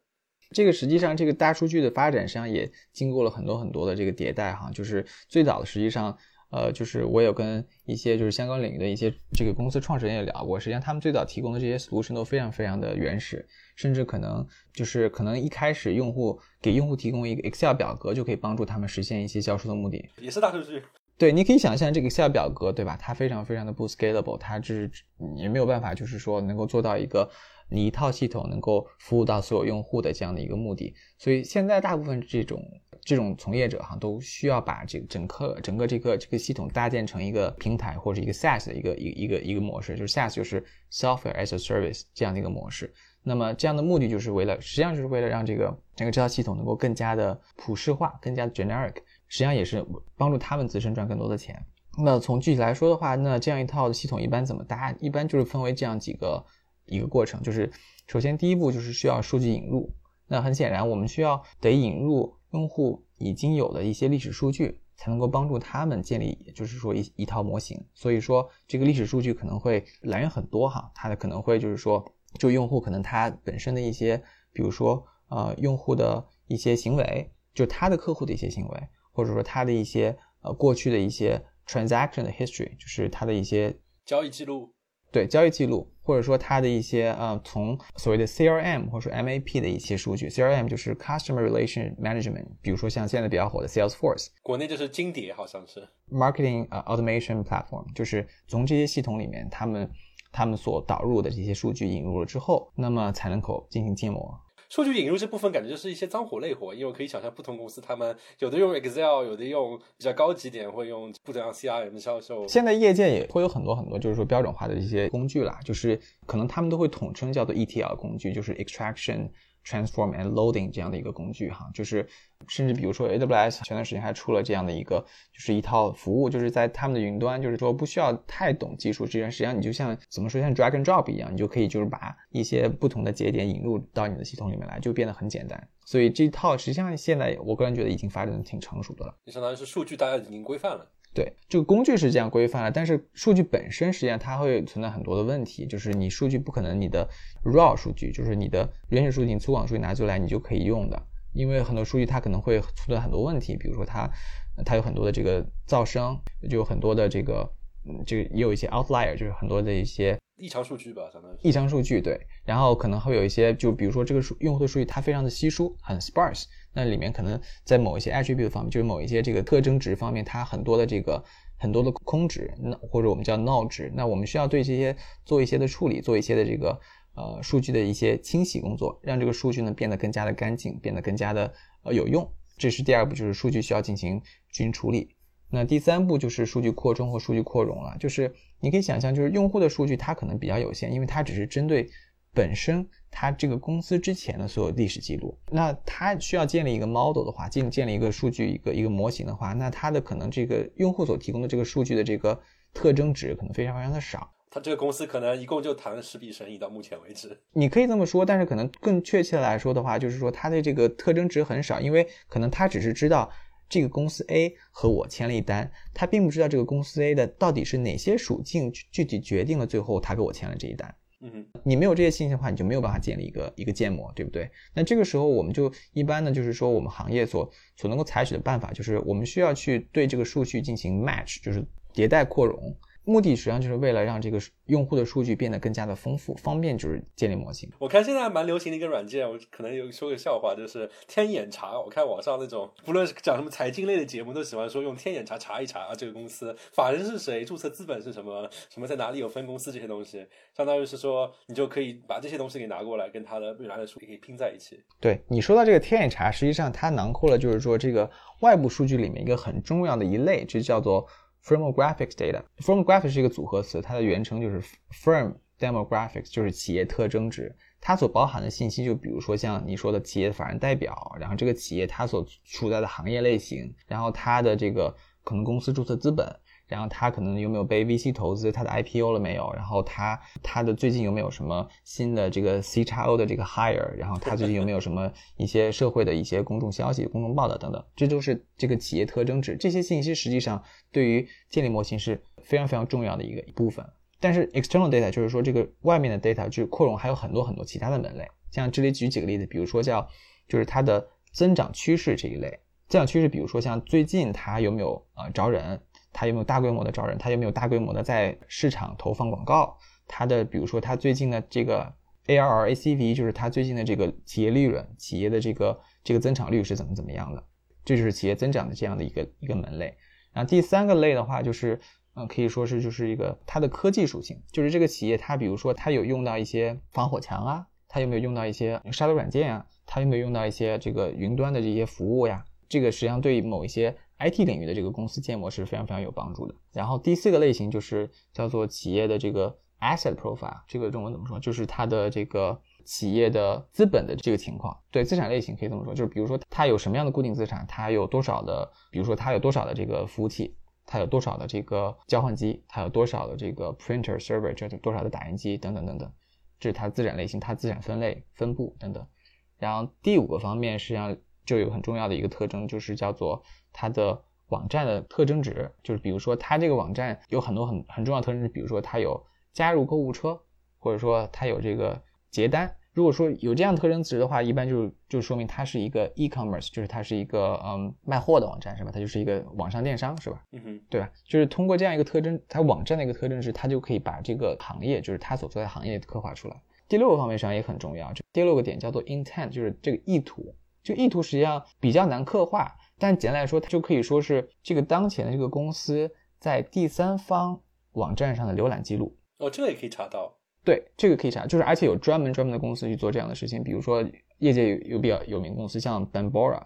这个实际上，这个大数据的发展实际上也经过了很多很多的这个迭代哈。就是最早的，实际上，呃，就是我有跟一些就是相关领域的一些这个公司创始人也聊过，实际上他们最早提供的这些 solution 都非常非常的原始，甚至可能就是可能一开始用户给用户提供一个 Excel 表格就可以帮助他们实现一些销售的目的，也是大数据。对，你可以想象这个 Excel 表格，对吧？它非常非常的不 scalable，它就是也没有办法，就是说能够做到一个。你一套系统能够服务到所有用户的这样的一个目的，所以现在大部分这种这种从业者哈，都需要把这个整个整个这个这个系统搭建成一个平台或者一个 SaaS 的一个一一个一个模式，就是 SaaS 就是 Software as a Service 这样的一个模式。那么这样的目的就是为了，实际上就是为了让这个整个这套系统能够更加的普适化，更加的 generic，实际上也是帮助他们自身赚更多的钱。那从具体来说的话，那这样一套系统一般怎么搭？一般就是分为这样几个。一个过程就是，首先第一步就是需要数据引入。那很显然，我们需要得引入用户已经有的一些历史数据，才能够帮助他们建立，就是说一一套模型。所以说，这个历史数据可能会来源很多哈，它的可能会就是说，就用户可能他本身的一些，比如说呃用户的一些行为，就他的客户的一些行为，或者说他的一些呃过去的一些 transaction 的 history，就是他的一些交易记录。对交易记录，或者说它的一些呃，从所谓的 CRM 或者说 MAP 的一些数据，CRM 就是 Customer Relation Management，比如说像现在比较火的 Salesforce，国内就是金蝶，好像是。Marketing 呃 Automation Platform，就是从这些系统里面，他们他们所导入的这些数据引入了之后，那么才能够进行建模。数据引入这部分感觉就是一些脏活累活，因为我可以想象不同公司他们有的用 Excel，有的用比较高级点会用不怎样 CRM 销售。现在业界也会有很多很多就是说标准化的一些工具啦，就是可能他们都会统称叫做 ETL 工具，就是 Extraction。Transform and Loading 这样的一个工具哈，就是甚至比如说 AWS 前段时间还出了这样的一个，就是一套服务，就是在他们的云端，就是说不需要太懂技术，实际上你就像怎么说像 Drag and Drop 一样，你就可以就是把一些不同的节点引入到你的系统里面来，就变得很简单。所以这套实际上现在我个人觉得已经发展的挺成熟的了，就相当于是数据大家已经规范了。对，这个工具是这样规范了，但是数据本身实际上它会存在很多的问题，就是你数据不可能你的 raw 数据，就是你的原始数据、你粗犷数据拿出来你就可以用的，因为很多数据它可能会存在很多问题，比如说它它有很多的这个噪声，就有很多的这个嗯这个也有一些 outlier，就是很多的一些异常数据吧，相当于异常数据，对，然后可能会有一些，就比如说这个数用户的数据它非常的稀疏，很 sparse，那里面可能在某一些 attribute 方面，就是某一些这个特征值方面，它很多的这个很多的空值，那或者我们叫 null 值，那我们需要对这些做一些的处理，做一些的这个呃数据的一些清洗工作，让这个数据呢变得更加的干净，变得更加的呃有用。这是第二步，就是数据需要进行均处理。那第三步就是数据扩充或数据扩容了，就是你可以想象，就是用户的数据它可能比较有限，因为它只是针对本身它这个公司之前的所有历史记录。那它需要建立一个 model 的话，建建立一个数据一个一个模型的话，那它的可能这个用户所提供的这个数据的这个特征值可能非常非常的少。它这个公司可能一共就谈了十笔生意，到目前为止。你可以这么说，但是可能更确切的来说的话，就是说它的这个特征值很少，因为可能它只是知道这个公司 A 和我签了一单，他并不知道这个公司 A 的到底是哪些属性具体决定了最后他给我签了这一单。嗯，你没有这些信息的话，你就没有办法建立一个一个建模，对不对？那这个时候我们就一般呢，就是说我们行业所所能够采取的办法，就是我们需要去对这个数据进行 match，就是迭代扩容。目的实际上就是为了让这个用户的数据变得更加的丰富，方便就是建立模型。我看现在蛮流行的一个软件，我可能有说个笑话，就是天眼查。我看网上那种不论是讲什么财经类的节目，都喜欢说用天眼查查一查啊，这个公司法人是谁，注册资本是什么，什么在哪里有分公司这些东西，相当于是说你就可以把这些东西给拿过来，跟它的原来的数据可以拼在一起。对你说到这个天眼查，实际上它囊括了就是说这个外部数据里面一个很重要的一类，就叫做。Firmographics data, Firmographics 是一个组合词，它的原称就是 Firm Demographics，就是企业特征值。它所包含的信息，就比如说像你说的企业法人代表，然后这个企业它所处在的行业类型，然后它的这个可能公司注册资本。然后他可能有没有被 VC 投资，他的 IPO 了没有？然后他他的最近有没有什么新的这个 C 叉 O 的这个 hire？然后他最近有没有什么一些社会的一些公众消息、公众报道等等？这都是这个企业特征值。这些信息实际上对于建立模型是非常非常重要的一个一部分。但是 external data 就是说这个外面的 data 就是扩容还有很多很多其他的门类。像这里举几个例子，比如说叫就是它的增长趋势这一类。增长趋势，比如说像最近它有没有呃招人？它有没有大规模的招人？它有没有大规模的在市场投放广告？它的比如说它最近的这个 ARR、ACV，就是它最近的这个企业利润、企业的这个这个增长率是怎么怎么样的？这就是企业增长的这样的一个一个门类。然后第三个类的话，就是嗯，可以说是就是一个它的科技属性，就是这个企业它比如说它有用到一些防火墙啊，它有没有用到一些杀毒软件啊？它有没有用到一些这个云端的这些服务呀？这个实际上对某一些 IT 领域的这个公司建模是非常非常有帮助的。然后第四个类型就是叫做企业的这个 asset profile，这个中文怎么说？就是它的这个企业的资本的这个情况。对，资产类型可以这么说，就是比如说它有什么样的固定资产，它有多少的，比如说它有多少的这个服务器，它有多少的这个交换机，它有多少的这个 printer server，这多少的打印机等等等等，这是它资产类型，它资产分类分布等等。然后第五个方面实际上。就有很重要的一个特征，就是叫做它的网站的特征值，就是比如说它这个网站有很多很很重要的特征，比如说它有加入购物车，或者说它有这个结单。如果说有这样特征值的话，一般就就说明它是一个 e-commerce，就是它是一个嗯卖货的网站，是吧？它就是一个网上电商，是吧？嗯哼，对吧？就是通过这样一个特征，它网站的一个特征值，它就可以把这个行业，就是它所在的行业刻画出来。第六个方面实际上也很重要，就第六个点叫做 intent，就是这个意图。就意图实际上比较难刻画，但简单来说，它就可以说是这个当前的这个公司在第三方网站上的浏览记录。哦，这个也可以查到。对，这个可以查，就是而且有专门专门的公司去做这样的事情，比如说业界有有比较有名公司，像 Bambora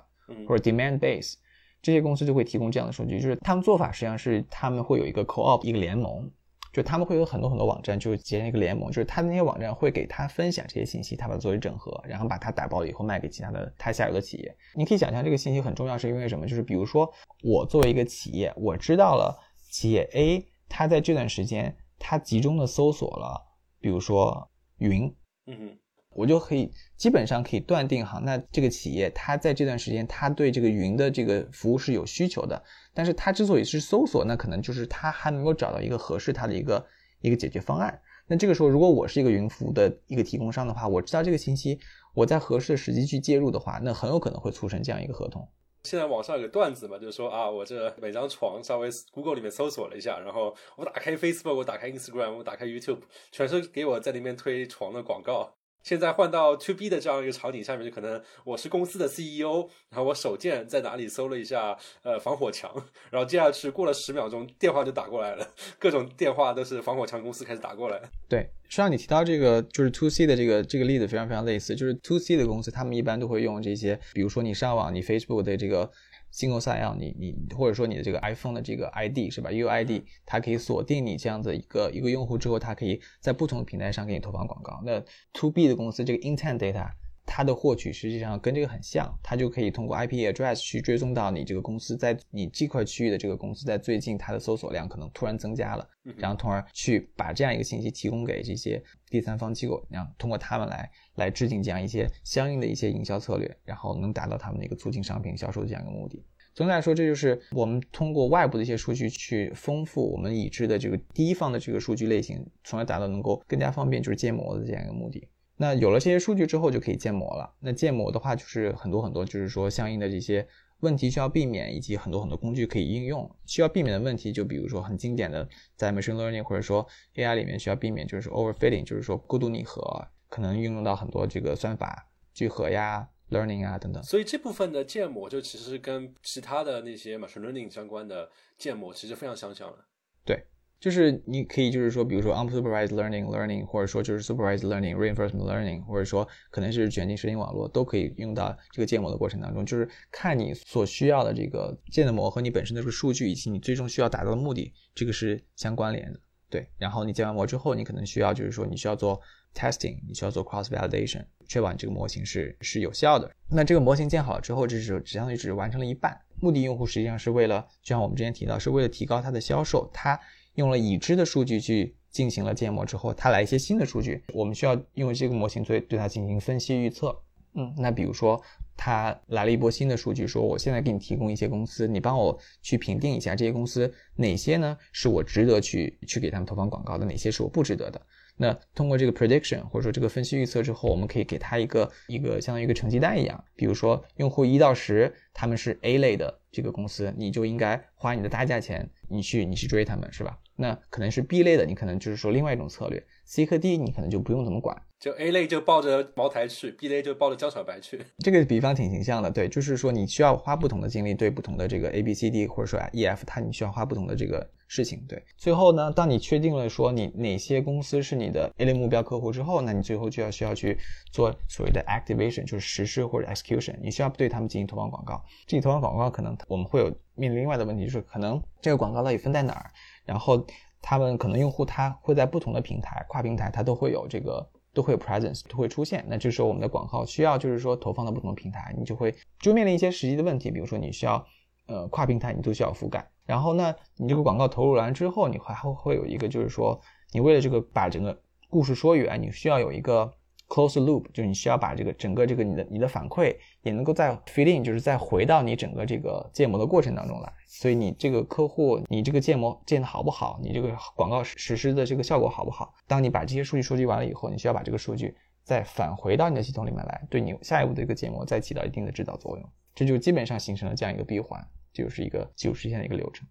或者 Demandbase 这些公司就会提供这样的数据，就是他们做法实际上是他们会有一个 co-op 一个联盟。就他们会有很多很多网站，就是结成一个联盟，就是他的那些网站会给他分享这些信息，他把它作为整合，然后把它打包了以后卖给其他的他下游的企业。你可以想象这个信息很重要，是因为什么？就是比如说我作为一个企业，我知道了企业 A，他在这段时间他集中的搜索了，比如说云，嗯哼。我就可以基本上可以断定哈，那这个企业它在这段时间，它对这个云的这个服务是有需求的。但是它之所以是搜索，那可能就是它还没有找到一个合适它的一个一个解决方案。那这个时候，如果我是一个云服务的一个提供商的话，我知道这个信息，我在合适的时机去介入的话，那很有可能会促成这样一个合同。现在网上有个段子嘛，就是说啊，我这每张床稍微 Google 里面搜索了一下，然后我打开 Facebook，我打开 Instagram，我打开 YouTube，全是给我在里面推床的广告。现在换到 To B 的这样一个场景下面，就可能我是公司的 CEO，然后我手贱在哪里搜了一下呃防火墙，然后接下去过了十秒钟，电话就打过来了，各种电话都是防火墙公司开始打过来。对，实际上你提到这个就是 To C 的这个这个例子非常非常类似，就是 To C 的公司他们一般都会用这些，比如说你上网，你 Facebook 的这个。Single 你你或者说你的这个 iPhone 的这个 ID 是吧？UID 它可以锁定你这样的一个一个用户之后，它可以在不同的平台上给你投放广告。那 To B 的公司这个 Intent Data。它的获取实际上跟这个很像，它就可以通过 IP address 去追踪到你这个公司在你这块区域的这个公司在最近它的搜索量可能突然增加了，然后从而去把这样一个信息提供给这些第三方机构，然后通过他们来来制定这样一些相应的一些营销策略，然后能达到他们的一个促进商品销售的这样一个目的。总体来说，这就是我们通过外部的一些数据去丰富我们已知的这个第一方的这个数据类型，从而达到能够更加方便就是建模的这样一个目的。那有了这些数据之后，就可以建模了。那建模的话，就是很多很多，就是说相应的这些问题需要避免，以及很多很多工具可以应用。需要避免的问题，就比如说很经典的，在 machine learning 或者说 AI 里面需要避免，就是 overfitting，就是说过度拟合，可能运用到很多这个算法聚合呀、learning 啊等等。所以这部分的建模就其实跟其他的那些 machine learning 相关的建模其实非常相像了。对。就是你可以，就是说，比如说 unsupervised learning learning，或者说就是 supervised learning reinforcement learning，或者说可能是卷积神经网络，都可以用到这个建模的过程当中。就是看你所需要的这个建的模和你本身的这个数据，以及你最终需要达到的目的，这个是相关联的。对，然后你建完模之后，你可能需要就是说你需要做 testing，你需要做 cross validation，确保你这个模型是是有效的。那这个模型建好了之后，这是相当于只是完成了一半。目的用户实际上是为了，就像我们之前提到，是为了提高它的销售，它。用了已知的数据去进行了建模之后，它来一些新的数据，我们需要用这个模型对对它进行分析预测。嗯，那比如说它来了一波新的数据，说我现在给你提供一些公司，你帮我去评定一下这些公司哪些呢是我值得去去给他们投放广告的，哪些是我不值得的。那通过这个 prediction 或者说这个分析预测之后，我们可以给他一个一个相当于一个成绩单一样，比如说用户一到十，他们是 A 类的这个公司，你就应该花你的大价钱，你去你去追他们，是吧？那可能是 B 类的，你可能就是说另外一种策略，C 和 D 你可能就不用怎么管。就 A 类就抱着茅台去，B 类就抱着江小白去。这个比方挺形象的，对，就是说你需要花不同的精力对不同的这个 A、B、C、D 或者说 E、F，它你需要花不同的这个事情。对，最后呢，当你确定了说你哪些公司是你的 A 类目标客户之后，那你最后就要需要去做所谓的 activation，就是实施或者 execution，你需要对他们进行投放广告。这里投放广告可能我们会有面临另外的问题，就是可能这个广告到底分在哪儿，然后他们可能用户他会在不同的平台跨平台，他都会有这个。都会有 presence，都会出现。那这时候我们的广告需要就是说投放到不同的平台，你就会就面临一些实际的问题，比如说你需要呃跨平台你都需要覆盖。然后呢，你这个广告投入完之后，你还会会有一个就是说，你为了这个把整个故事说圆，你需要有一个。Close loop 就是你需要把这个整个这个你的你的反馈也能够再 feed in，就是再回到你整个这个建模的过程当中来。所以你这个客户，你这个建模建的好不好，你这个广告实施的这个效果好不好？当你把这些数据收集完了以后，你需要把这个数据再返回到你的系统里面来，对你下一步的一个建模再起到一定的指导作用。这就基本上形成了这样一个闭环，就是一个技术实现的一个流程。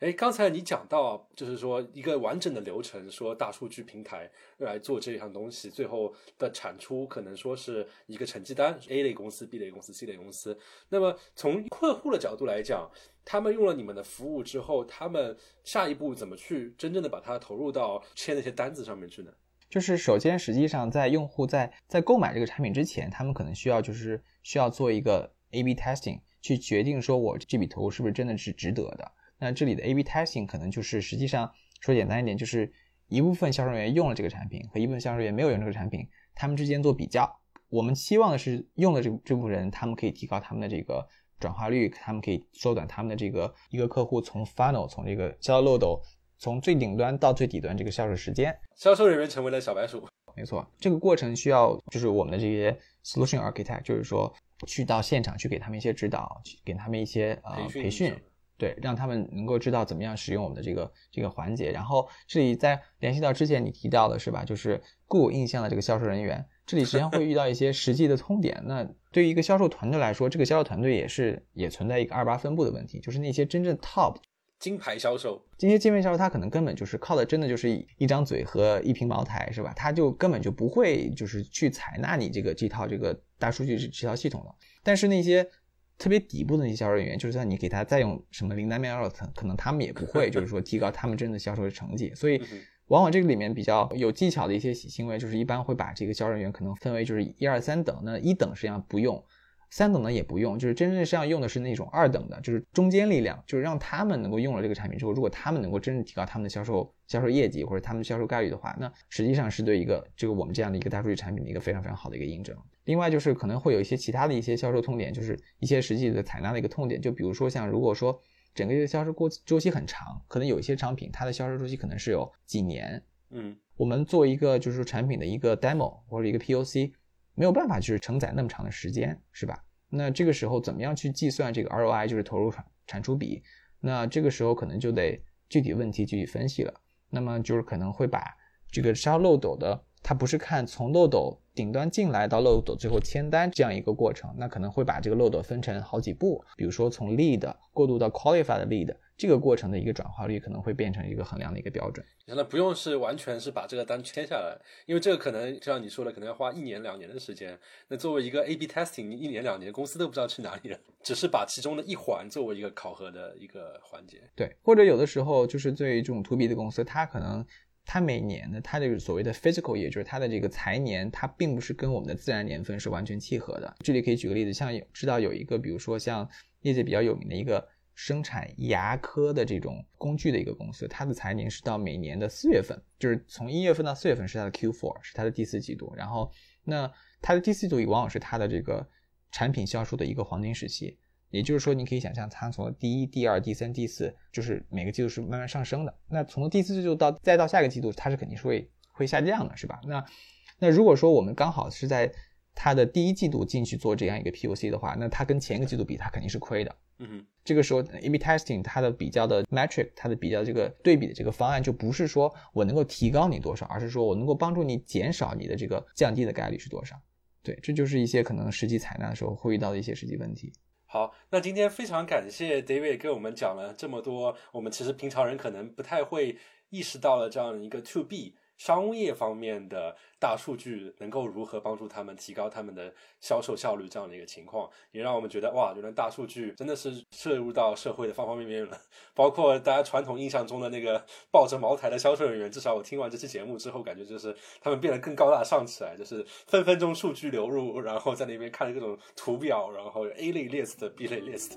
哎，刚才你讲到，就是说一个完整的流程，说大数据平台来做这项东西，最后的产出可能说是一个成绩单，A 类公司、B 类公司、C 类公司。那么从客户的角度来讲，他们用了你们的服务之后，他们下一步怎么去真正的把它投入到签那些单子上面去呢？就是首先，实际上在用户在在购买这个产品之前，他们可能需要就是需要做一个 A/B testing，去决定说我这笔投入是不是真的是值得的。那这里的 A/B testing 可能就是实际上说简单一点，就是一部分销售人员用了这个产品和一部分销售人员没有用这个产品，他们之间做比较。我们期望的是用了这这部分人，他们可以提高他们的这个转化率，他们可以缩短他们的这个一个客户从 funnel 从这个销售漏斗从最顶端到最底端这个销售时间。销售人员成为了小白鼠。没错，这个过程需要就是我们的这些 solution architect，就是说去到现场去给他们一些指导，去给他们一些呃培训。对，让他们能够知道怎么样使用我们的这个这个环节。然后这里再联系到之前你提到的是吧？就是固有印象的这个销售人员，这里实际上会遇到一些实际的痛点。那对于一个销售团队来说，这个销售团队也是也存在一个二八分布的问题，就是那些真正 top 金牌销售，这些界面销售，他可能根本就是靠的，真的就是一一张嘴和一瓶茅台，是吧？他就根本就不会就是去采纳你这个这套这个大数据这套系统了。但是那些特别底部的那些销售人员，就算你给他再用什么灵丹妙药，可可能他们也不会，<laughs> 就是说提高他们真的销售的成绩。所以，往往这个里面比较有技巧的一些行为，就是一般会把这个销售人员可能分为就是一二三等。那一等实际上不用。三等呢也不用，就是真正实际上用的是那种二等的，就是中间力量，就是让他们能够用了这个产品之后，如果他们能够真正提高他们的销售销售业绩或者他们的销售概率的话，那实际上是对一个这个我们这样的一个大数据产品的一个非常非常好的一个印证。另外就是可能会有一些其他的一些销售痛点，就是一些实际的采纳的一个痛点，就比如说像如果说整个一个销售过周期很长，可能有一些商品它的销售周期可能是有几年，嗯，我们做一个就是说产品的一个 demo 或者一个 POC。没有办法就是承载那么长的时间，是吧？那这个时候怎么样去计算这个 ROI，就是投入产产出比？那这个时候可能就得具体问题具体分析了。那么就是可能会把这个销漏斗的，它不是看从漏斗顶端进来到漏斗最后签单这样一个过程，那可能会把这个漏斗分成好几步，比如说从 lead 过渡到 qualified lead。这个过程的一个转化率可能会变成一个衡量的一个标准。那不用是完全是把这个单签下来，因为这个可能就像你说的，可能要花一年两年的时间。那作为一个 A/B testing，一年两年公司都不知道去哪里了，只是把其中的一环作为一个考核的一个环节。对，或者有的时候就是对于这种 To B 的公司，它可能它每年的它这个所谓的 physical 也就是它的这个财年，它并不是跟我们的自然年份是完全契合的。这里可以举个例子，像有知道有一个，比如说像业界比较有名的一个。生产牙科的这种工具的一个公司，它的财年是到每年的四月份，就是从一月份到四月份是它的 Q4，是它的第四季度。然后，那它的第四季度也往往是它的这个产品销售的一个黄金时期。也就是说，你可以想象，它从第一、第二、第三、第四，就是每个季度是慢慢上升的。那从第四季度到再到下个季度，它是肯定是会会下降的，是吧？那那如果说我们刚好是在它的第一季度进去做这样一个 POC 的话，那它跟前一个季度比，它肯定是亏的。嗯哼，这个时候 A/B testing 它的比较的 metric，它的比较这个对比的这个方案就不是说我能够提高你多少，而是说我能够帮助你减少你的这个降低的概率是多少。对，这就是一些可能实际采纳的时候会遇到的一些实际问题。好，那今天非常感谢 David 给我们讲了这么多，我们其实平常人可能不太会意识到了这样一个 To B。商业方面的大数据能够如何帮助他们提高他们的销售效率？这样的一个情况，也让我们觉得哇，原来大数据真的是摄入到社会的方方面面了。包括大家传统印象中的那个抱着茅台的销售人员，至少我听完这期节目之后，感觉就是他们变得更高大上起来，就是分分钟数据流入，然后在那边看各种图表，然后 A 类 list、B 类 list。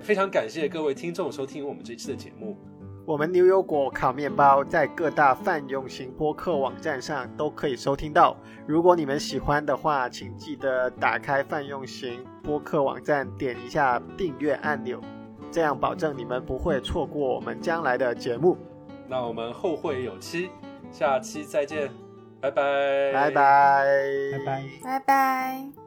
非常感谢各位听众收听我们这期的节目。我们牛油果烤面包在各大泛用型播客网站上都可以收听到。如果你们喜欢的话，请记得打开泛用型播客网站，点一下订阅按钮，这样保证你们不会错过我们将来的节目。那我们后会有期，下期再见，拜拜，拜拜，拜拜，拜拜。